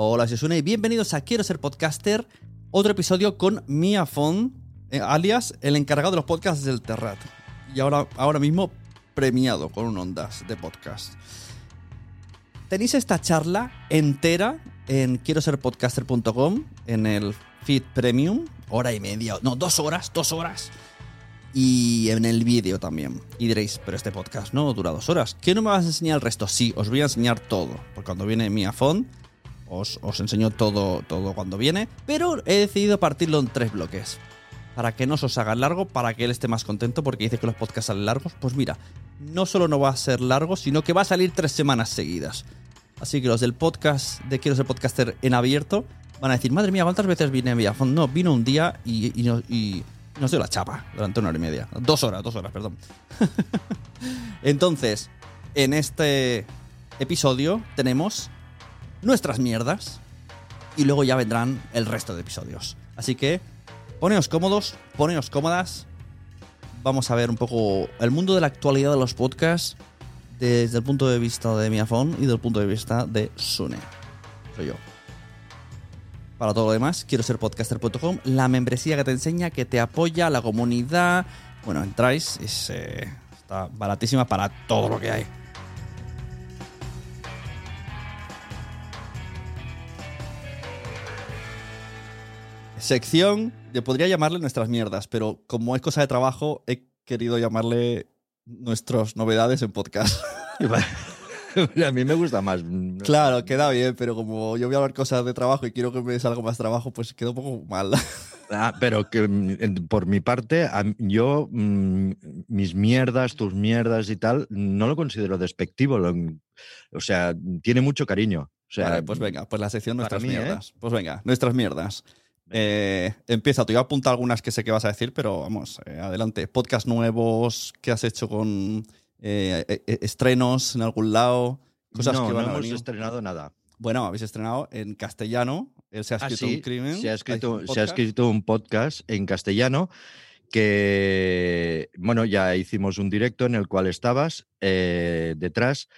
Hola, soy Sune y bienvenidos a Quiero ser podcaster. Otro episodio con Mia Fon, eh, alias el encargado de los podcasts del Terrat. Y ahora, ahora mismo premiado con un Ondas de podcast. Tenéis esta charla entera en quiero ser en el feed premium, hora y media, no, dos horas, dos horas. Y en el vídeo también. Y diréis, pero este podcast no dura dos horas. ¿Qué no me vas a enseñar el resto? Sí, os voy a enseñar todo. Porque cuando viene Mia Fon, os, os enseño todo, todo cuando viene. Pero he decidido partirlo en tres bloques. Para que no se os haga largo, para que él esté más contento, porque dice que los podcasts salen largos. Pues mira, no solo no va a ser largo, sino que va a salir tres semanas seguidas. Así que los del podcast de Quiero ser podcaster en abierto van a decir, madre mía, ¿cuántas veces viene Mia Fon? No, vino un día y nos dio la chapa durante una hora y media. Dos horas, dos horas, perdón. Entonces, en este episodio tenemos nuestras mierdas y luego ya vendrán el resto de episodios. Así que poneos cómodos, poneos cómodas. Vamos a ver un poco el mundo de la actualidad de los podcasts desde el punto de vista de Miafón y desde el punto de vista de Sune. Soy yo. Para todo lo demás, quiero ser podcaster.com, la membresía que te enseña, que te apoya, la comunidad. Bueno, entráis, es, eh, está baratísima para todo lo que hay. Sección, yo podría llamarle nuestras mierdas, pero como es cosa de trabajo, he querido llamarle nuestras novedades en podcast. a mí me gusta más. Claro, queda bien, pero como yo voy a hablar cosas de trabajo y quiero que me salga más trabajo, pues queda un poco mal. Ah, pero que mm, por mi parte, yo mm, mis mierdas, tus mierdas y tal, no lo considero despectivo. lo- o sea, tiene mucho cariño. O sea, vale, pues venga, pues la sección nuestras mí, ¿eh? mierdas. Pues venga, nuestras mierdas. Eh, empieza, te voy a apuntar algunas que sé que vas a decir, pero vamos, eh, adelante. Podcast nuevos, ¿qué has hecho con eh, estrenos en algún lado? Cosas no, que no van a hemos venir. estrenado nada. Bueno, habéis estrenado en castellano. Él se ha Ah, escrito sí, un crimen. se ha, ¿Hay escrito, un se ha podcast? escrito un podcast en castellano que, bueno, ya hicimos un directo en el cual estabas eh, detrás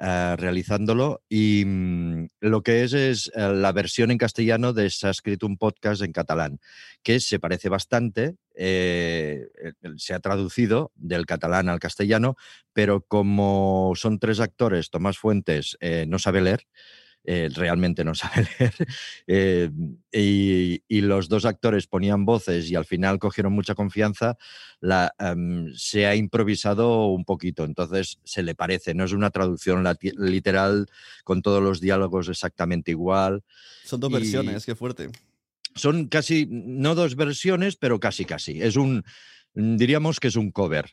eh, realizándolo y mm, lo que es es eh, la versión en castellano de se ha escrito un podcast en catalán, que se parece bastante, eh, se ha traducido del catalán al castellano, pero como son tres actores, Tomás Fuentes no sabe leer, eh, realmente no sabe leer. eh, y, y los dos actores ponían voces y al final cogieron mucha confianza, la, em, se ha improvisado un poquito, entonces se le parece, no es una traducción literal con todos los diálogos exactamente igual. Son dos y- versiones, qué fuerte. Son casi, no dos versiones, pero casi casi. Es un, diríamos que es un cover.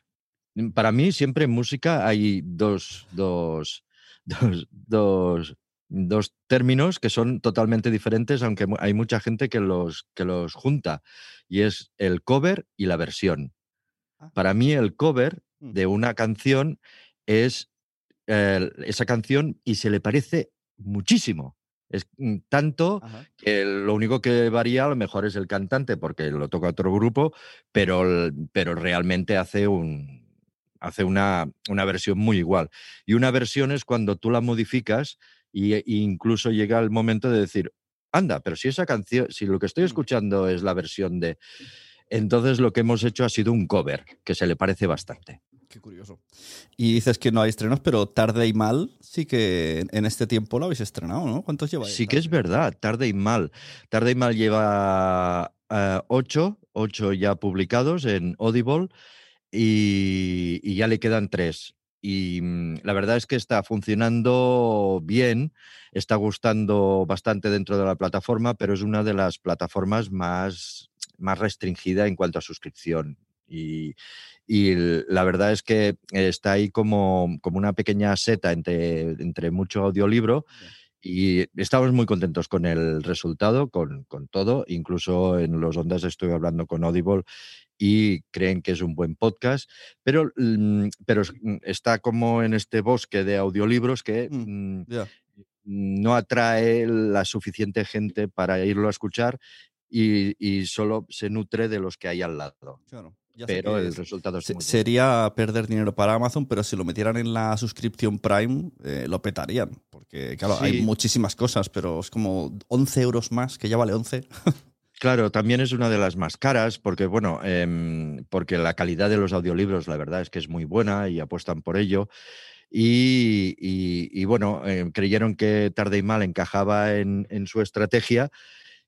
Para mí siempre en música hay dos, dos, dos, dos, dos términos que son totalmente diferentes, aunque hay mucha gente que los, que los junta, y es el cover y la versión. Ah. Para mí el cover Mm. de una canción es eh, esa canción y se le parece muchísimo. Es mm, tanto Ajá. que lo único que varía a lo mejor es el cantante porque lo toca otro grupo, pero, pero realmente hace un hace una, una versión muy igual. Y una versión es cuando tú la modificas y, e incluso llega el momento de decir, anda, pero si esa canción, si lo que estoy Mm. escuchando es la versión de... Entonces lo que hemos hecho ha sido un cover, que se le parece bastante. Qué curioso. Y dices que no hay estrenos, pero tarde y mal sí que en este tiempo lo habéis estrenado, ¿no? ¿Cuántos lleváis? Sí que es verdad, tarde y mal. Tarde y mal lleva eh, ocho, ocho ya publicados en Audible y, y ya le quedan tres. Y mm, la verdad es que está funcionando bien, está gustando bastante dentro de la plataforma, pero es una de las plataformas más, más restringida en cuanto a suscripción. Y, y la verdad es que está ahí como, como una pequeña seta entre, entre mucho audiolibro y estamos muy contentos con el resultado, con, con todo. Incluso en los ondas estoy hablando con Audible y creen que es un buen podcast, pero, mm, pero mm, está como en este bosque de audiolibros que Mm, no atrae la suficiente gente para irlo a escuchar y, y solo se nutre de los que hay al lado. Claro. Ya sé Pero el es- resultado es se- muy bueno. sería perder dinero para Amazon, pero si lo metieran en la suscripción Prime, eh, lo petarían. Porque, claro, hay muchísimas cosas, pero es como 11 euros más, que ya vale 11. Claro, también es una de las más caras porque, bueno, em, porque la calidad de los audiolibros, la verdad es que es muy buena y apuestan por ello. Y, y- bueno, em, creyeron que tarde y mal encajaba en, en su estrategia.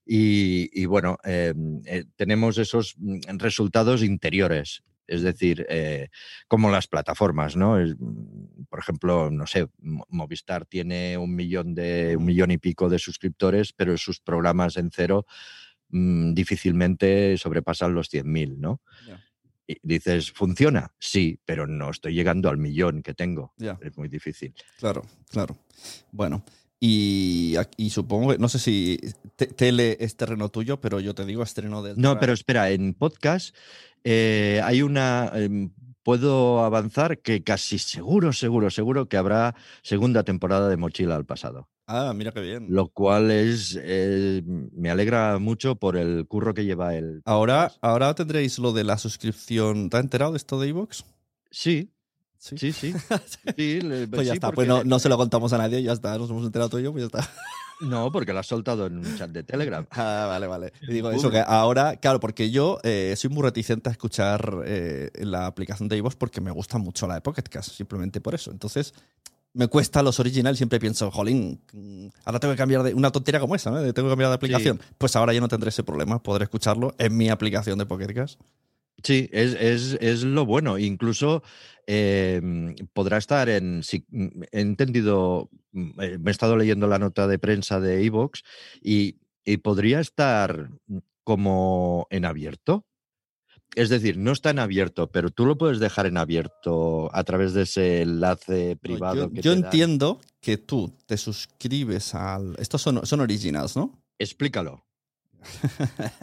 Y, y, bueno, em, eh, tenemos esos mm, resultados interiores. Es decir, eh, como las plataformas, ¿no? Mm, por ejemplo, no sé, Mo- Movistar tiene un millón de, un millón y pico de suscriptores, pero sus programas en cero mm, difícilmente sobrepasan los 100.000, ¿no? Y dices, ¿funciona? Sí, pero no estoy llegando al millón que tengo. Ya. Es muy difícil. Claro, claro. Bueno, y, supongo que, no sé si te- tele es terreno tuyo, pero yo te digo estreno del. No, pero espera, en podcast eh, hay una... em, puedo avanzar que casi seguro, seguro, seguro que habrá segunda temporada de Mochila al pasado. Ah, mira qué bien. Lo cual es... eh, me alegra mucho por el curro que lleva el... Ahora, ahora tendréis lo de la suscripción. ¿Te has enterado de esto de Evox? Sí, sí, sí. Sí, le- Pues ya sí, está, pues no, no se lo contamos a nadie, ya está, nos hemos enterado tú y yo, pues ya está. No, porque lo has soltado en un chat de Telegram. Ah, vale, vale. Y digo eso, que ahora, claro, porque yo eh, soy muy reticente a escuchar eh, la aplicación de iVoox porque me gusta mucho la de Pocket Cast, simplemente por eso. Entonces, me cuesta los originales, siempre pienso, jolín, ahora tengo que cambiar de una tontería como esa, ¿no? Tengo que cambiar de aplicación. Pues ahora ya no tendré ese problema, podré escucharlo en mi aplicación de Pocket Cast. Sí, es, es- es lo bueno. Incluso eh, podrá estar en. Si, he entendido, eh, me he estado leyendo la nota de prensa de Evox y, y podría estar como en abierto. Es decir, no está en abierto, pero tú lo puedes dejar en abierto a través de ese enlace No, privado. yo que yo te dan. entiendo que tú te suscribes al... Estos son, son originals, ¿no? Explícalo.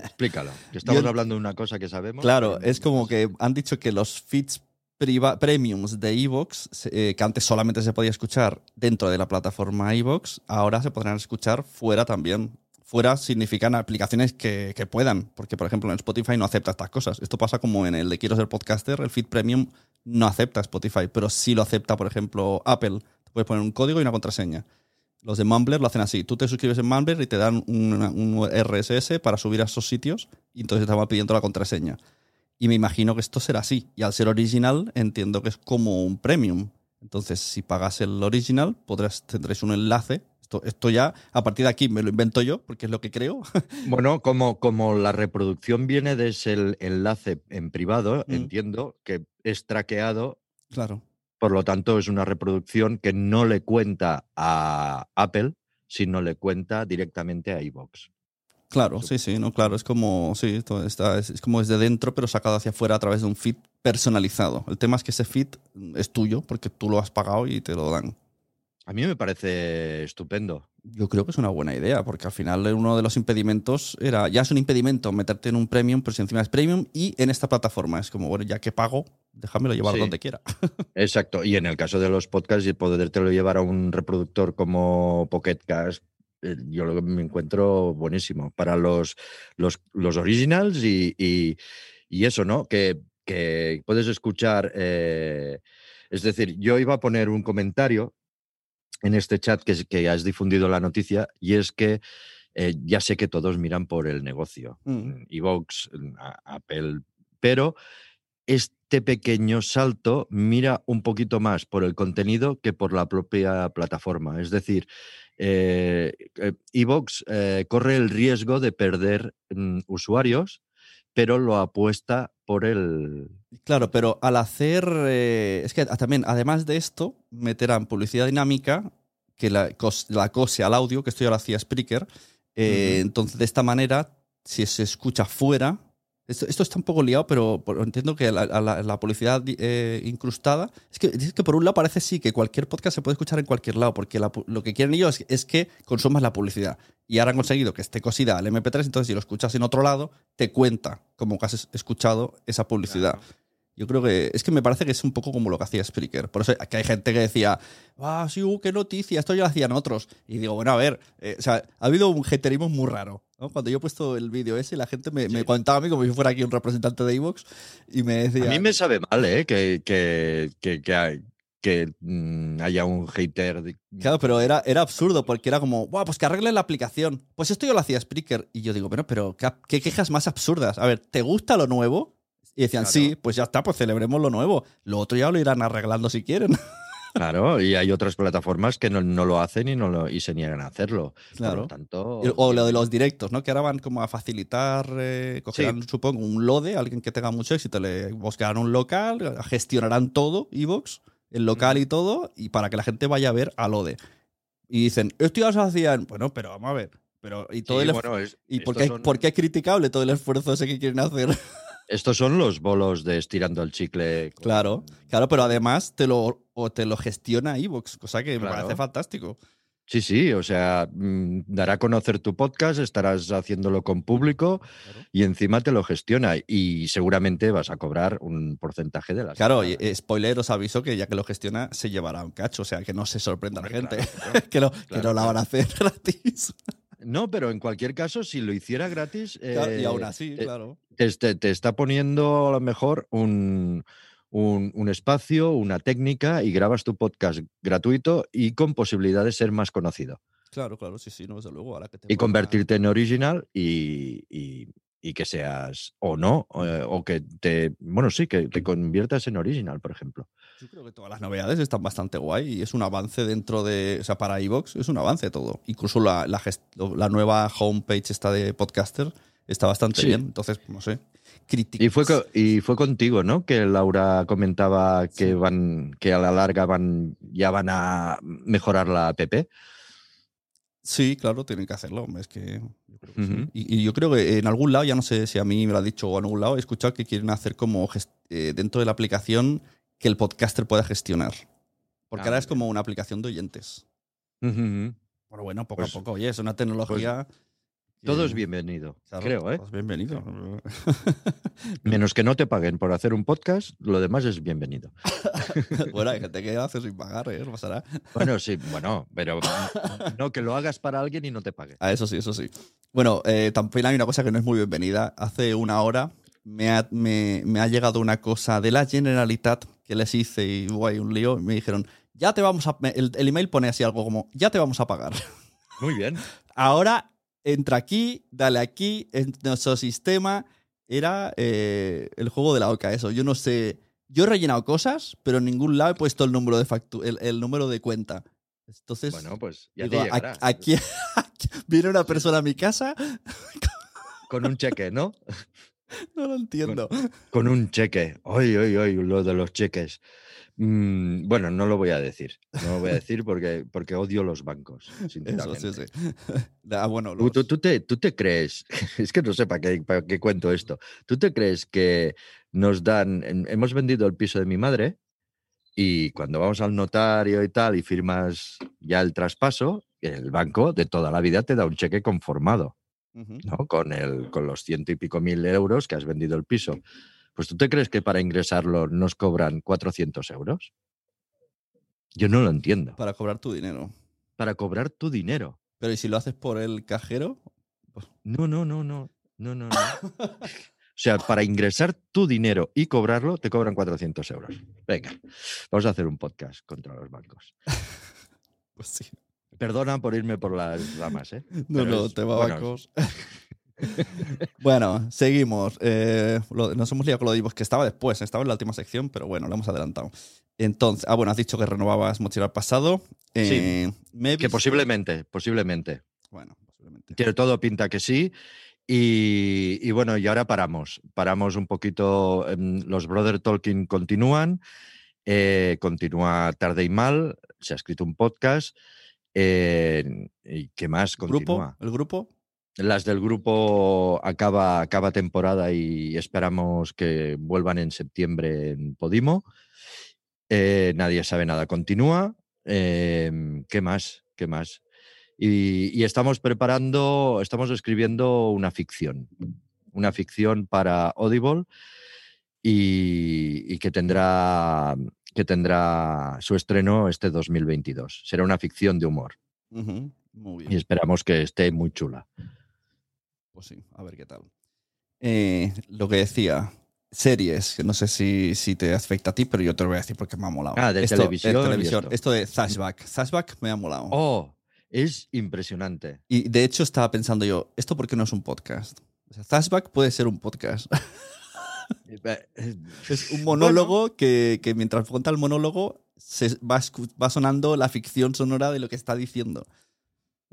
Explícalo. que estamos Yo- hablando de una cosa que sabemos. Claro, es como que han dicho que los feeds priva- premiums de Evox, eh, que antes solamente se podía escuchar dentro de la plataforma Evox, ahora se podrán escuchar fuera también. Fuera significan aplicaciones que, que puedan, porque por ejemplo en Spotify no acepta estas cosas. Esto pasa como en el de Quiero ser podcaster, el feed premium no acepta Spotify, pero sí lo acepta, por ejemplo, Apple. Te puedes poner un código y una contraseña. Los de Mumbler lo hacen así. Tú te suscribes en Mumbler y te dan un RSS para subir a esos sitios y entonces te van pidiendo la contraseña. Y me imagino que esto será así. Y al ser original, entiendo que es como un premium. Entonces, si pagas el original, podrás, tendréis un enlace. Esto, esto ya, a partir de aquí, me lo invento yo, porque es lo que creo. Bueno, como, como la reproducción viene de ese enlace en privado, Mm. entiendo que es traqueado, claro. por lo tanto es una reproducción que no le cuenta a Apple, sino le cuenta directamente a iVoox. Claro, sí, sí, no, claro, es como, sí, está, es, es como desde dentro, pero sacado hacia afuera a través de un feed personalizado. El tema es que ese feed es tuyo, porque tú lo has pagado y te lo dan. A mí me parece estupendo. Yo creo que es una buena idea, porque al final uno de los impedimentos era, ya es un impedimento meterte en un premium, pero si encima es premium y en esta plataforma. Es como, bueno, ya que pago, déjamelo llevar Sí. donde quiera. Exacto. Y en el caso de los podcasts, y podértelo llevar a un reproductor como Pocket Cast, eh, yo lo me encuentro buenísimo para los, los, los originals y, y- y eso, ¿no? Que que puedes escuchar, eh, es decir, yo iba a poner un comentario en este chat que, que has difundido la noticia y es que eh, ya sé que todos miran por el negocio, Mm. Evox, Apple, pero este pequeño salto mira un poquito más por el contenido que por la propia plataforma. Es decir, eh, eh, Evox eh, corre el riesgo de perder mm, usuarios, pero lo apuesta por el... Claro, pero al hacer. eh, es que también, además de esto, meterán publicidad dinámica que la, cos- la cose al audio, que esto ya lo hacía Spreaker. eh. Entonces, de esta manera, si se escucha fuera. Esto, esto está un poco liado, pero, pero entiendo que la, la- la publicidad eh, incrustada. Es que, es que por un lado parece sí que cualquier podcast se puede escuchar en cualquier lado, porque la lo que quieren ellos es, es que consumas la publicidad. Y ahora han conseguido que esté cosida al MP3, entonces si lo escuchas en otro lado, te cuenta como que has es- escuchado esa publicidad. Yo creo que es que me parece que es un poco como lo que hacía Spreaker. Por eso que hay gente que decía, ah, sí, uh, qué noticia, esto ya lo hacían otros. Y digo, bueno, a ver, eh, o sea, ha habido un haterismo muy raro. ¿No? Cuando yo he puesto el vídeo ese, la gente me, me Sí. contaba a mí como si fuera aquí un representante de Evox y me decía. A mí me sabe mal, ¿eh? Que, que, que, que, hay- que, mm, haya un hater. de- Claro, pero era, era absurdo porque era como, Buah, pues que arreglen la aplicación. Pues esto yo lo hacía Spreaker. Y yo digo, bueno, pero ¿qué, qué quejas más absurdas? A ver, ¿te gusta lo nuevo? Y decían, Claro. sí, pues ya está, pues celebremos lo nuevo. Lo otro ya lo irán arreglando si quieren. Claro, y hay otras plataformas que no, no lo hacen y, no lo, y se niegan a hacerlo. Por Claro. lo tanto. O lo de los directos, ¿no? Que ahora van como a facilitar, eh, cogerán, supongo, un lode, alguien que tenga mucho éxito, le buscarán un local, gestionarán todo, Evox, el local y todo, y para que la gente vaya a ver a lode. Y dicen, esto ya se hacían. Bueno, pero vamos a ver. Pero, ¿y, todo Sí, el bueno, es- ¿y por, qué, son- por qué es criticable todo el esfuerzo ese que quieren hacer? Estos son los bolos de estirando el chicle. con- claro, claro, pero además te lo, o te lo gestiona Evox, cosa que me parece fantástico. Sí, sí, o sea, mm, dará a conocer tu podcast, estarás haciéndolo con público y encima te lo gestiona y seguramente vas a cobrar un porcentaje de las. Claro, y eh, spoiler, os aviso que ya que lo gestiona, se llevará un cacho. O sea, que no se sorprenda la gente. claro, que, no, que no la van a hacer gratis. No, pero en cualquier caso, si lo hiciera gratis, y eh, aún así, eh, claro. te, te- te está poniendo a lo mejor un, un- un espacio, una técnica y grabas tu podcast gratuito y con posibilidad de ser más conocido. Claro, claro, sí, sí, no, desde luego. Ahora que te Y convertirte en original y, y- y que seas o no, eh, o que te, bueno, sí, que te conviertas en original, por ejemplo. Yo creo que todas las novedades están bastante guay y es un avance dentro de. O sea, para iVoox es un avance todo. Incluso la, la, la nueva homepage esta de podcaster está bastante Sí. bien. Entonces, no sé. Críticas. Y fue, y fue contigo, ¿no? Que Laura comentaba que van, que a la larga van, ya van a mejorar la app. Sí, claro, tienen que hacerlo. Es que yo creo que sí. Y, y yo creo que en algún lado, ya no sé si a mí me lo ha dicho o en algún lado, he escuchado que quieren hacer como eh, dentro de la aplicación que el podcaster pueda gestionar. Porque Ah, ahora es como una aplicación de oyentes. Pero bueno, poco Pues- a poco, oye, es una tecnología. que- Todo es bienvenido, claro, creo, ¿eh? bienvenido. Menos que no te paguen por hacer un podcast, lo demás es bienvenido. bueno, hay gente que hace sin pagar, ¿eh? Pasará. Bueno, sí, bueno, pero no que lo hagas para alguien y no te pague. Ah, eso sí, eso sí. Bueno, eh, también hay una cosa que no es muy bienvenida. Hace una hora me ha, me- me ha llegado una cosa de la Generalitat que les hice y hubo ahí un lío. Y me dijeron, ya te vamos a. el email pone así algo como, ya te vamos a pagar. Muy bien. Ahora entra aquí, dale aquí, en nuestro sistema. Era eh, el juego de la oca, eso. Yo no sé. Yo he rellenado cosas, pero en ningún lado he puesto el número de factu el, el número de cuenta. Entonces, Bueno, pues ya digo, te llegará. aquí, aquí viene una persona a mi casa, Con un cheque, ¿no? no lo entiendo. Con un cheque. Ay, ay, ay, lo de los cheques. Mm, bueno, no lo voy a decir. No lo voy a decir porque, porque odio los bancos, Eso, sí, sí. Ah, bueno, ¿Tú, tú- los- tú te, tú te crees, es que no sé para qué, para qué cuento esto, ¿tú te crees que nos dan, hemos vendido el piso de mi madre y cuando vamos al notario y tal y firmas ya el traspaso, el banco de toda la vida te da un cheque conformado. ¿no? Con, el, con los ciento y pico mil euros que has vendido el piso. Pues tú te crees que para ingresarlo nos cobran 400 euros? Yo no lo entiendo. para cobrar tu dinero. Para cobrar tu dinero. Pero ¿y si lo haces por el cajero? No, no, no, no. No, no, no. O sea, para ingresar tu dinero y cobrarlo, te cobran 400 euros. Venga, vamos a hacer un podcast contra los bancos. Pues sí. Perdona por irme por las ramas, ¿eh? No, Pero no, es- te va bueno, bancos. bueno, seguimos. Eh, lo- nos hemos liado con lo de que estaba después, estaba en la última sección, pero bueno, lo hemos adelantado. Entonces, ah, bueno, has dicho que renovabas mochila al pasado. Eh, me he Que posiblemente, posiblemente. Bueno, posiblemente. Tiene todo pinta que sí. Y, y bueno, y ahora paramos. Paramos un poquito. em, Los Brother Talking continúan. eh, continúa tarde y mal. Se ha escrito un podcast. eh, ¿Y qué más? ¿El grupo? ¿El grupo? Las del grupo acaba, acaba temporada y esperamos que vuelvan en septiembre en Podimo. Eh, nadie sabe nada. Continúa. Em, ¿Qué más? ¿Qué más? Y, y estamos preparando, estamos escribiendo una ficción. Una ficción para Audible y, y que, tendrá, que tendrá su estreno este 2022. Será una ficción de humor Muy y esperamos que esté muy chula. Pues sí, a ver qué tal. Eh, lo que decía, series, que no sé si, si te afecta a ti, pero yo te lo voy a decir porque me ha molado. Ah, de Esto- televisión y esto. Esto de Flashback. Flashback me ha molado. Oh, es impresionante. Y de hecho estaba pensando yo, ¿esto por qué no es un podcast? O sea, Flashback puede ser un podcast. es un monólogo que, que mientras cuenta el monólogo se va, va sonando la ficción sonora de lo que está diciendo.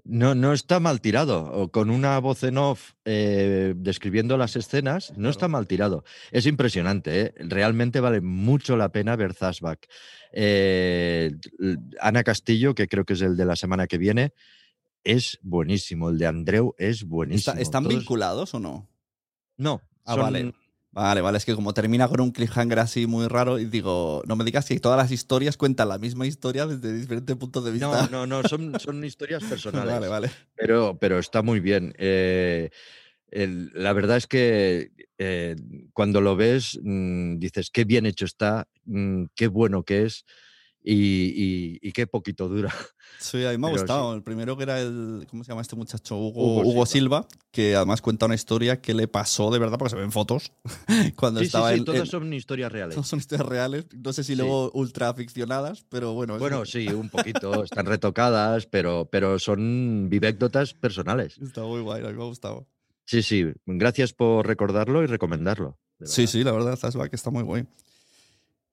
No, no está mal tirado. O con una voz en off eh, describiendo las escenas, no está mal tirado. Es impresionante, ¿eh? realmente vale mucho la pena ver Zashback. Eh, Ana Castillo, que creo que es el de la semana que viene, es buenísimo. El de Andreu es ¿Está- buenísimo. ¿Están Todos- vinculados o no? No. Ah, son- vale. Vale, vale, es que como termina con un cliffhanger así muy raro, y digo, no me digas que todas las historias cuentan la misma historia desde diferentes puntos de vista. No, no, no, son, son historias personales. vale, vale. Pero, pero está muy bien. Eh, el- la verdad es que eh, cuando lo ves, mm, dices, qué bien hecho está, mm, qué bueno que es y, y- y qué poquito dura. Sí, a mí me ha Pero gustado. El primero que era el. ¿Cómo se llama este muchacho? Hugo, Hugo Hugo Silva. que además cuenta una historia que le pasó de verdad, porque se ven fotos. cuando Sí, sí, estaba sí, en- todas en- son historias reales. todas son historias reales. No sé si Sí. luego ultra ficcionadas, pero bueno. es- Bueno, sí, un poquito, están retocadas, pero, pero son vivécdotas personales. Está muy guay, a mí me ha gustado. Sí, sí, gracias por recordarlo y recomendarlo. Sí, sí, la verdad, Flashback está muy guay.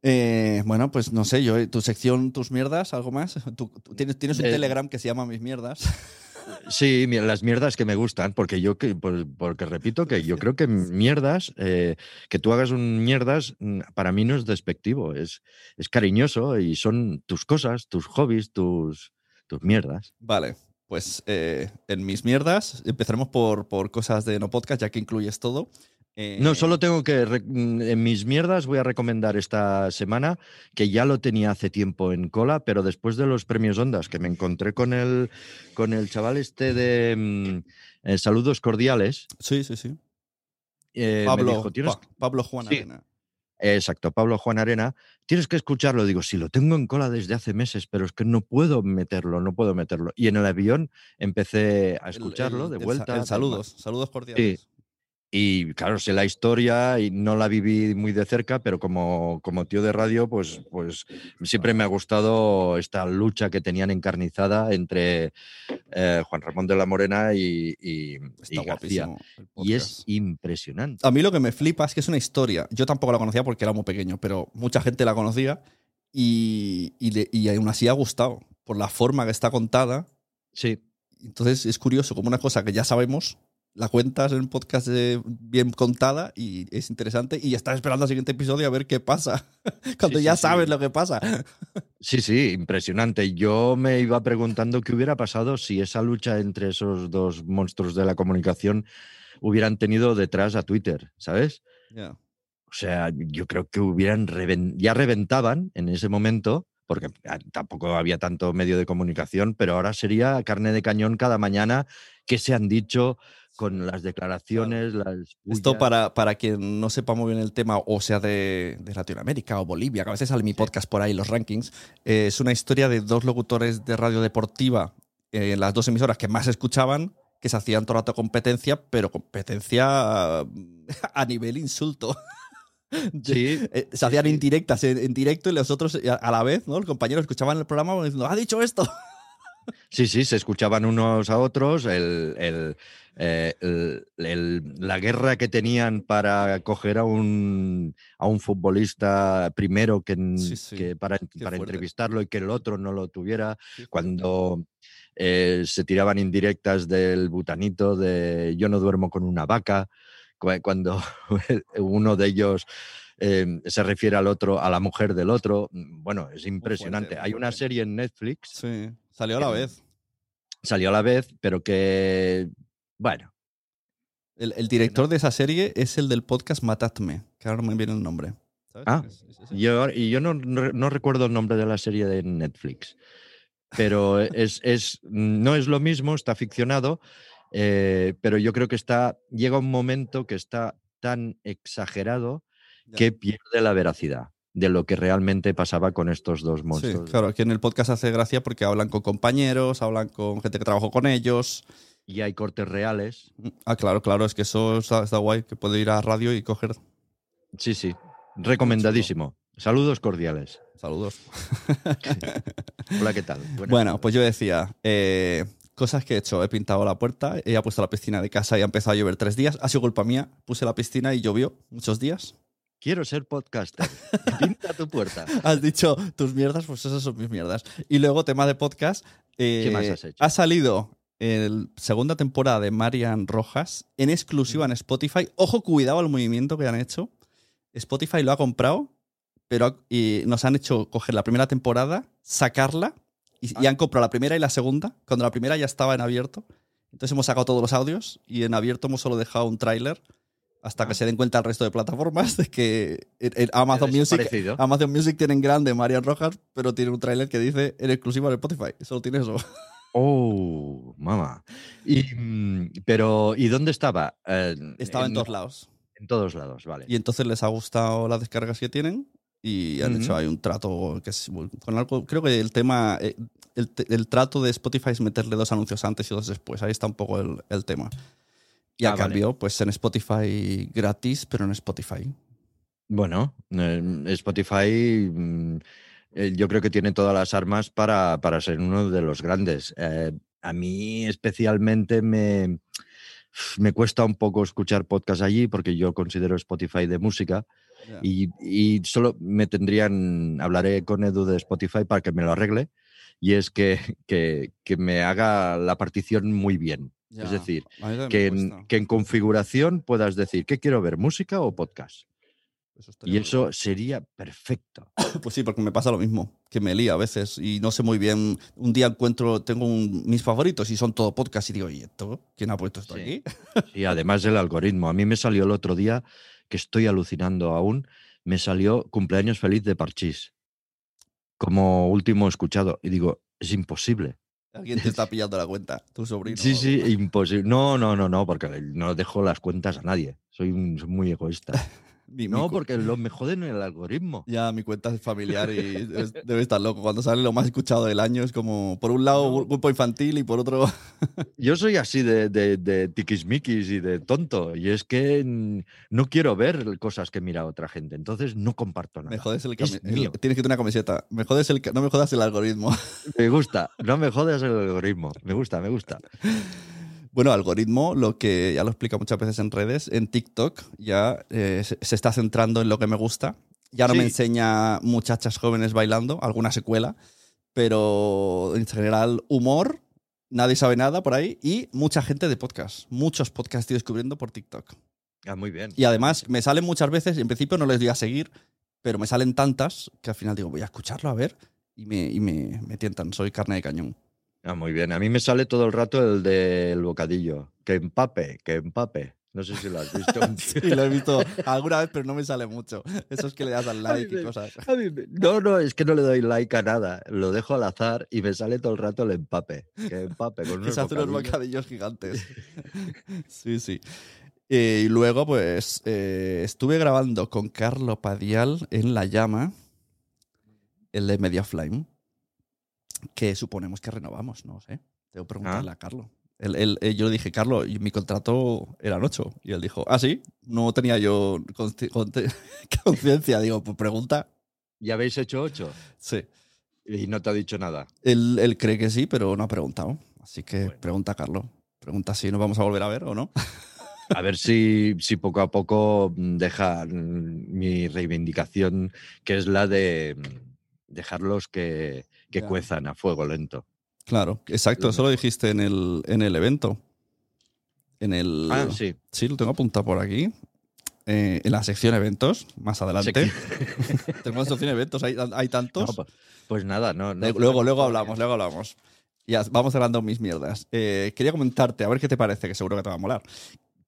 Eh, bueno, pues no sé, yo, tu sección, tus mierdas, algo más. Tú, tú tienes, tienes un Eh, Telegram que se llama Mis Mierdas. Sí, las mierdas que me gustan, porque yo que, por- porque repito que yo creo que mierdas, eh, que tú hagas un mierdas, mm, para mí no es despectivo, es, es cariñoso y son tus cosas, tus hobbies, tus, tus mierdas. Vale, pues en Mis Mierdas empezaremos por, por cosas de no podcast, ya que incluyes todo. Eh, No, solo tengo que, mm, en mis mierdas voy a recomendar esta semana, que ya lo tenía hace tiempo en cola, pero después de los premios Ondas, que me encontré con el, con el chaval este de mm, eh, Saludos Cordiales, Sí, sí, sí. eh, Pablo, dijo, "Tienes Pa- Pablo Juan Sí. Arena. Exacto, Pablo Juan Arena. Tienes que escucharlo. Digo, si lo tengo en cola desde hace meses, pero es que no puedo meterlo, no puedo meterlo. Y en el avión empecé a escucharlo el- de el vuelta. el saludos, saludos cordiales. Y claro, sé la historia y no la viví muy de cerca, pero como, como tío de radio, pues, pues siempre me ha gustado esta lucha que tenían encarnizada entre eh, Juan Ramón de la Morena y, y- y Está García. guapísimo. el Y es impresionante. A mí lo que me flipa es que es una historia. Yo tampoco la conocía porque era muy pequeño, pero mucha gente la conocía y, y, le- y aún así ha gustado por la forma que está contada. Sí, Entonces es curioso como una cosa que ya sabemos, la cuentas en un podcast eh, bien contada y es interesante y estás esperando al siguiente episodio a ver qué pasa. Cuando Sí, ya sí, sabes sí. lo que pasa. Sí, sí, impresionante. Yo me iba preguntando qué hubiera pasado si esa lucha entre esos dos monstruos de la comunicación hubieran tenido detrás a Twitter, ¿sabes? O sea, yo creo que hubieran reven- ya reventaban en ese momento, porque ah, tampoco había tanto medio de comunicación, pero ahora sería carne de cañón cada mañana que se han dicho con las declaraciones, las Esto para, para quien no sepa muy bien el tema, o sea de, de Latinoamérica o Bolivia, que a veces sale mi podcast por ahí, los rankings, eh, es una historia de dos locutores de radio deportiva eh, en las dos emisoras que más escuchaban que se hacían todo el rato competencia, pero competencia a nivel insulto. Sí, Eh, se hacían indirectas en, en directo y los otros a, a la vez, ¿no? Los compañeros escuchaban el programa diciendo, ha dicho esto. Sí, sí, se escuchaban unos a otros, el, el, eh, el- el- la guerra que tenían para coger a un, a un futbolista primero que, en- Sí, sí, que para, para entrevistarlo y que el otro no lo tuviera, cuando eh, se tiraban indirectas del butanito de yo no duermo con una vaca, cu- cuando uno de ellos eh, se refiere al otro, a la mujer del otro. mm, Bueno, es impresionante. Hay una serie en Netflix Sí, salió a la Em, vez. salió a la vez, pero que, bueno, El, el director de esa serie es el del podcast Matadme, que ahora no me viene el nombre. ¿Sabes? Ah, Es- es ese. yo, y yo no, no- no recuerdo el nombre de la serie de Netflix, pero es, es, no es lo mismo, está ficcionado, eh, pero yo creo que está, llega un momento que está tan exagerado Ya. que pierde la veracidad de lo que realmente pasaba con estos dos Sí, monstruos. claro, que en el podcast hace gracia porque hablan con compañeros, hablan con gente que trabajó con ellos. Y hay cortes reales. Ah, claro, claro, es que eso está, está guay, que puede ir a radio y coger Sí, sí, recomendadísimo. Saludos cordiales. saludos. Hola, ¿qué tal? Buenas Bueno, tardes. pues yo decía, eh, cosas que he hecho. He pintado la puerta, he puesto la piscina de casa y ha empezado a llover tres días. Ha sido culpa mía. Puse la piscina y llovió muchos días. Quiero ser podcaster. Pinta tu puerta. Has dicho tus mierdas, pues esas son mis mierdas. Y luego, tema de podcast. eh, ¿Qué más has hecho? Ha salido el segunda temporada de Marian Rojas en exclusiva en Spotify. Ojo, cuidado al movimiento que han hecho. Spotify lo ha comprado, pero y nos han hecho coger la primera temporada, sacarla y, y han comprado la primera y la segunda, cuando la primera ya estaba en abierto. Entonces hemos sacado todos los audios y en abierto hemos solo dejado un tráiler hasta que Ah. se den cuenta el resto de plataformas de que Amazon Music. Amazon Music tienen grande Marian Rojas, pero tiene un tráiler que dice en exclusiva de Spotify. Solo tiene eso. Oh, mamá. Y, mm, pero, ¿y dónde estaba? Eh, Estaba en todos lados. En todos lados, vale. Y entonces les ha gustado las descargas que tienen y han hecho ahí un trato que es con algo. Creo que el tema, eh, el, trato de Spotify es meterle dos anuncios antes y dos después. Ahí está un poco el, el tema. Y a Ah, vale. cambio, pues en Spotify gratis, pero en Spotify. Bueno, eh, Spotify mm, eh, yo creo que tiene todas las armas para, para ser uno de los grandes. Eh, a mí especialmente me, me cuesta un poco escuchar podcast allí porque yo considero Spotify de música y, y solo me tendrían, hablaré con Edu de Spotify para que me lo arregle y es que, que, que me haga la partición muy bien. Es decir, que en, que en configuración puedas decir, ¿qué quiero ver? ¿Música o podcast? Eso Y eso sería perfecto. Pues sí, porque me pasa lo mismo, que me lía a veces y no sé muy bien. Un día encuentro, tengo un- mis favoritos y son todo podcast y digo, ¿y esto? ¿Quién ha puesto esto Sí. aquí? Y además el algoritmo. A mí me salió el otro día, que estoy alucinando aún, me salió cumpleaños feliz de Parchís. Como último escuchado. Y digo, es imposible. Alguien te está pillando la cuenta, tu sobrino. Sí, sí, imposible. No, no, no, no, porque no dejo las cuentas a nadie. Soy, un- soy muy egoísta. Mi- mi No, cu- porque lo, me joden el algoritmo. Ya mi cuenta es familiar y es- debe estar loco. Cuando sale lo más escuchado del año es como, por un lado, No. grupo infantil y por otro... Yo soy así de, de, de tiquismiquis y de tonto. Y es que no quiero ver cosas que mira otra gente. Entonces no comparto nada. Me jodes el, Es el- mío. Tienes que tener una camiseta. Me jodes el, ca- no me jodas el algoritmo. Me gusta. No me jodas el algoritmo. Me gusta, me gusta. Bueno, algoritmo, lo que ya lo explica muchas veces en redes, en TikTok ya eh, se, está centrando en lo que me gusta. Ya no me enseña muchachas jóvenes bailando, alguna secuela, pero en general humor, nadie sabe nada por ahí y mucha gente de podcast. Muchos podcasts estoy descubriendo por TikTok. Ah, muy bien. Y además me salen muchas veces, y en principio no les doy a seguir, pero me salen tantas que al final digo, voy a escucharlo a ver y me, y me, me tientan, soy carne de cañón. Ah, muy bien. A mí me sale todo el rato el del bocadillo. Que empape, que empape. No sé si lo has visto. Sí, lo he visto alguna vez, pero no me sale mucho. Eso es que le das al like y cosas. Mí No, no, es que no le doy like a nada. Lo dejo al azar y me sale todo el rato el empape. Que empape con unos se hace unos bocadillos. bocadillos gigantes. Sí, sí. Eh, y luego, pues, eh, estuve grabando con Carlo Padial en La Llama, el de Media Flame, que suponemos que renovamos, no sé. Tengo que preguntarle Ah. a Carlo. Él- él- eh, yo le dije, Carlos, y mi contrato eran ocho. Y él dijo, ah, sí, no tenía yo conciencia. Digo, pues pregunta. ¿Ya habéis hecho ocho? Sí. Y no te ha dicho nada. Él, él cree que sí, pero no ha preguntado. Así que Bueno. pregunta, Carlos. Pregunta si nos vamos a volver a ver o no. A ver si, si poco a poco mm, deja mi reivindicación, que es la de mm, dejarlos que, que cuezan a fuego lento. Claro, exacto. Eso lo dijiste en el, en el evento. En el. Ah, sí. Sí, lo tengo apuntado por aquí. Eh, en la sección eventos, más adelante. Tenemos sección eventos, hay, hay tantos. No, pues, nada, no. no luego, luego hablamos, luego hablamos. Ya, vamos cerrando mis mierdas. Eh, quería comentarte, a ver qué te parece, que seguro que te va a molar.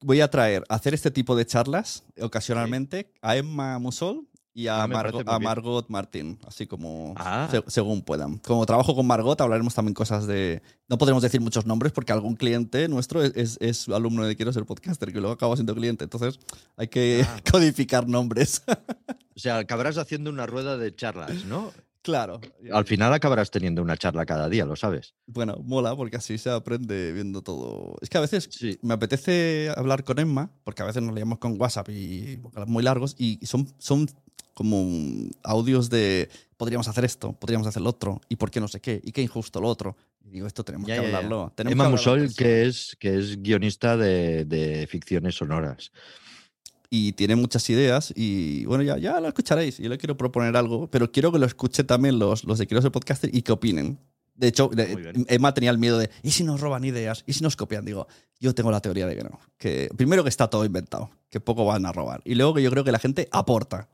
Voy a traer, a hacer este tipo de charlas ocasionalmente a Emma Musol y a, Ah, Margot, a Martín, así como Ah. se- según puedan. Como trabajo con Margot, hablaremos también cosas de... No podremos decir muchos nombres porque algún cliente nuestro es, es- es alumno de Quiero ser podcaster, que luego acaba siendo cliente. Entonces hay que Ah. codificar nombres. O sea, acabarás haciendo una rueda de charlas, ¿no? Claro. Al final acabarás teniendo una charla cada día, lo sabes. Bueno, mola porque así se aprende viendo todo. Es que a veces Sí. me apetece hablar con Emma, porque a veces nos leíamos con WhatsApp y muy largos, y son, son como audios de podríamos hacer esto, podríamos hacer lo otro, y por qué no sé qué, y qué injusto lo otro. Y digo, esto tenemos Ya, que ya, ya. hablarlo. tenemos Emma que hablarlo Musol, que es, que es guionista de, de ficciones sonoras. Y tiene muchas ideas y bueno, ya, ya lo escucharéis. Yo le quiero proponer algo, pero quiero que lo escuchen también los, los de Quiero ser podcaster y que opinen. De hecho. Emma tenía el miedo de, ¿y si nos roban ideas? ¿Y si nos copian? Digo, yo tengo la teoría de que no. Que primero que está todo inventado, que poco van a robar. Y luego que yo creo que la gente aporta.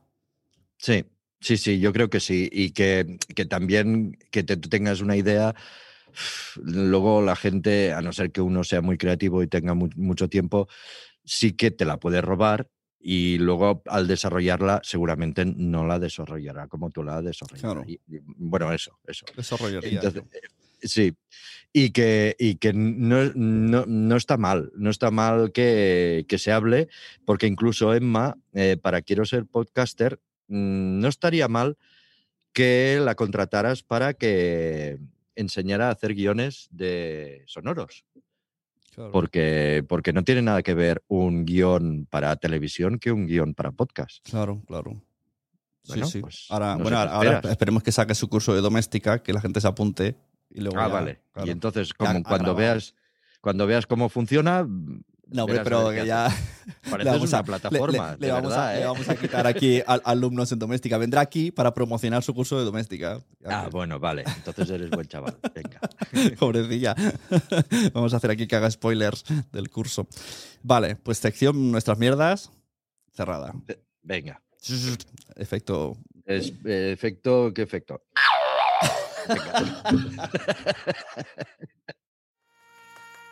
Sí, sí, sí, yo creo que sí. Y que, que también que te, tú tengas una idea, luego la gente, a no ser que uno sea muy creativo y tenga mu- mucho tiempo, sí que te la puede robar y luego al desarrollarla seguramente no la desarrollará como tú la desarrollarás. Claro. Y- y, bueno, eso, eso. Desarrollaría. Entonces, eh, sí. Y que, y que no, no, no está mal, no está mal que, que se hable, porque incluso Emma, eh, para Quiero ser podcaster, mm, no estaría mal que la contrataras para que enseñara a hacer guiones de sonoros, Claro. porque, porque no tiene nada que ver un guion para televisión que un guion para podcast. Claro, claro. Bueno, sí, sí. pues, ahora, no bueno, ahora esperemos que saque su curso de doméstica, que la gente se apunte. Y luego Ah, ya, vale. claro. Y entonces, como cuando veas, cuando veas cómo funciona, No, hombre, pero que ya. Pareces vamos una a- plataforma. Le, vamos verdad, a, le ¿eh? vamos a quitar aquí a- alumnos en doméstica. Vendrá aquí para promocionar su curso de doméstica. Ah, que- bueno, vale. Entonces eres buen chaval. Venga. Pobrecilla. Vamos a hacer aquí que haga spoilers del curso. Vale, pues sección Nuestras Mierdas cerrada. Venga. Efecto. Es, eh, efecto, ¿qué efecto?